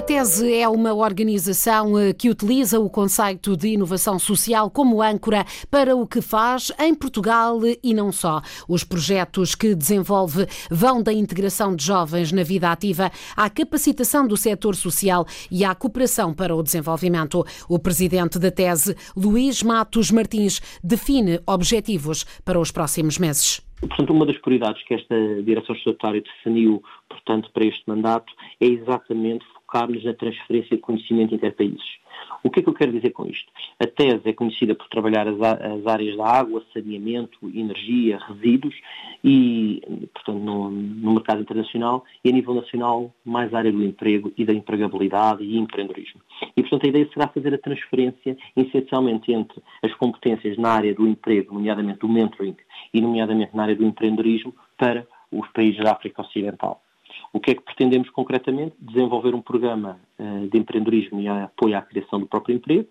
A Tese é uma organização eh, que utiliza o conceito de inovação social como âncora para o que faz em Portugal e não só. Os projetos que desenvolve vão da integração de jovens na vida ativa à capacitação do setor social e à cooperação para o desenvolvimento. O presidente da Tese, Luís Matos Martins, define objetivos para os próximos meses. Portanto, uma das prioridades que esta direção estatutária definiu, portanto, para este mandato é exatamente focar-nos na transferência de conhecimento interpaíses. O que é que eu quero dizer com isto? A tese é conhecida por trabalhar as, as áreas da água, saneamento, energia, resíduos e, portanto, no, no, mercado internacional e a nível nacional mais a área do emprego e da empregabilidade e empreendedorismo. E, portanto, a ideia será fazer a transferência essencialmente entre as competências na área do emprego, nomeadamente do mentoring e nomeadamente na área do empreendedorismo para os países da África Ocidental. O que é que pretendemos concretamente? Desenvolver um programa uh, de empreendedorismo e apoio à criação do próprio emprego,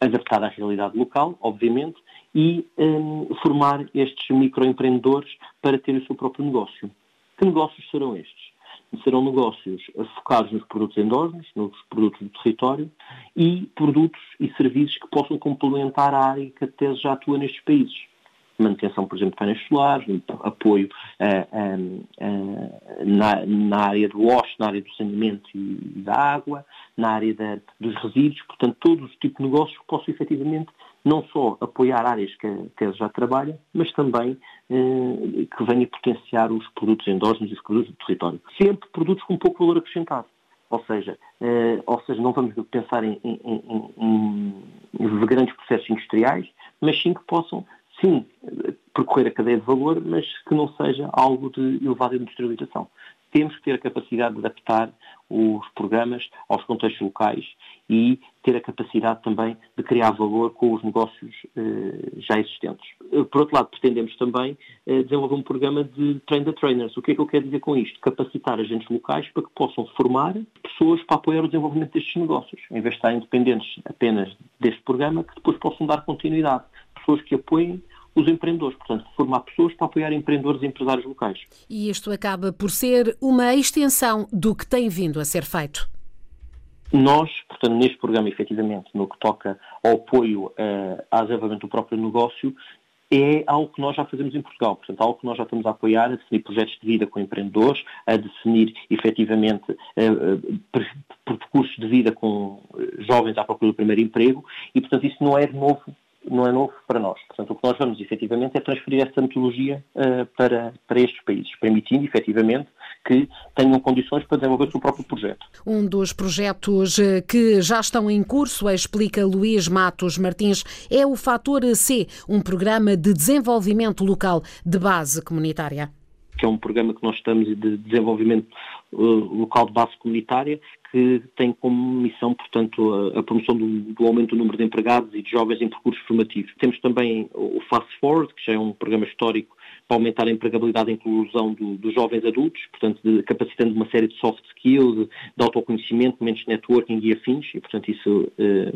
adaptado à realidade local, obviamente, e um, formar estes microempreendedores para terem o seu próprio negócio. Que negócios serão estes? Serão negócios focados nos produtos endógenos, nos produtos do território e produtos e serviços que possam complementar a área que a já atua nestes países manutenção, por exemplo, de painéis solares, apoio uh, uh, na, na, área do WASH, na área do saneamento e da água, na área da, dos resíduos, portanto, todo o tipo de negócios que possam efetivamente não só apoiar áreas que, eles já trabalham, mas também uh, que venha potenciar os produtos endógenos e os produtos do território. Sempre produtos com pouco valor acrescentado. Ou seja, ou seja, não vamos pensar em, em, em, em grandes processos industriais, mas sim que possam sim, percorrer a cadeia de valor, mas que não seja algo de elevada industrialização. Temos que ter a capacidade de adaptar os programas aos contextos locais e ter a capacidade também de criar valor com os negócios eh, já existentes. Eh, por outro lado, pretendemos também eh, desenvolver um programa de train the trainers. O que é que eu quero dizer com isto? Capacitar agentes locais para que possam formar pessoas para apoiar o desenvolvimento destes negócios, em vez de estar independentes apenas deste programa, que depois possam dar continuidade pessoas que apoiem os empreendedores, portanto, formar pessoas para apoiar empreendedores e empresários locais. E isto acaba por ser uma extensão do que tem vindo a ser feito. Nós, portanto, neste programa, efetivamente, no que toca ao apoio uh, ao desenvolvimento do próprio negócio, é algo que nós já fazemos em Portugal, portanto, algo que nós já estamos a apoiar, a definir projetos de vida com empreendedores, a definir efetivamente uh, percursos de vida com jovens à procura do primeiro emprego e, portanto, isso não é novo não é novo para nós. Portanto, o que nós vamos efetivamente é transferir essa metodologia uh, para, para estes países, permitindo efetivamente que tenham condições para desenvolver o seu próprio projeto. Um dos projetos eh, que já estão em curso, explica Luís Matos Martins, é o Fator C, um programa de desenvolvimento local de base comunitária que é um programa que nós estamos de desenvolvimento local de base comunitária, que tem como missão, portanto, a, a promoção do, do, aumento do número de empregados e de jovens em percursos formativos. Temos também o Fast Forward, que já é um programa histórico para aumentar a empregabilidade e inclusão do, dos jovens adultos, portanto, de, capacitando uma série de soft skills, de autoconhecimento, momentos de networking e afins, e, portanto, isso eh,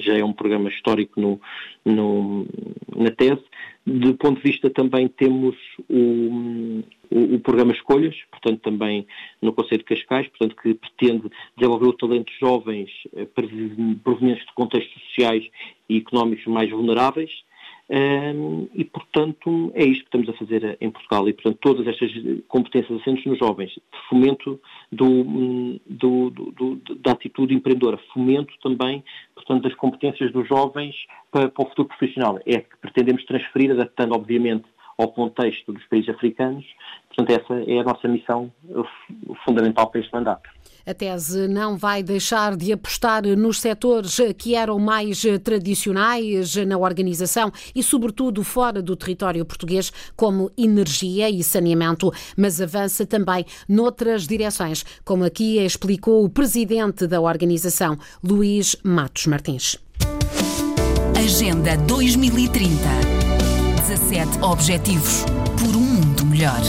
já é um programa histórico no, no, na tese. Do ponto de vista também temos o, o, o, programa Escolhas, portanto também no Conselho de Cascais, portanto que pretende desenvolver o talento de jovens eh, provenientes de contextos sociais e económicos mais vulneráveis e, portanto, é isto que estamos a fazer em Portugal. E, portanto, todas estas competências assentes nos jovens, fomento do, do, do, da atitude empreendedora, fomento também, portanto, das competências dos jovens para, para o futuro profissional. É que pretendemos transferir, adaptando, obviamente, ao contexto dos países africanos. Portanto, essa é a nossa missão fundamental para este mandato. A tese não vai deixar de apostar nos setores que eram mais tradicionais na organização e, sobretudo, fora do território português, como energia e saneamento, mas avança também noutras direções, como aqui explicou o presidente da organização, Luís Matos Martins. Agenda 2030 17 Objetivos por um mundo melhor.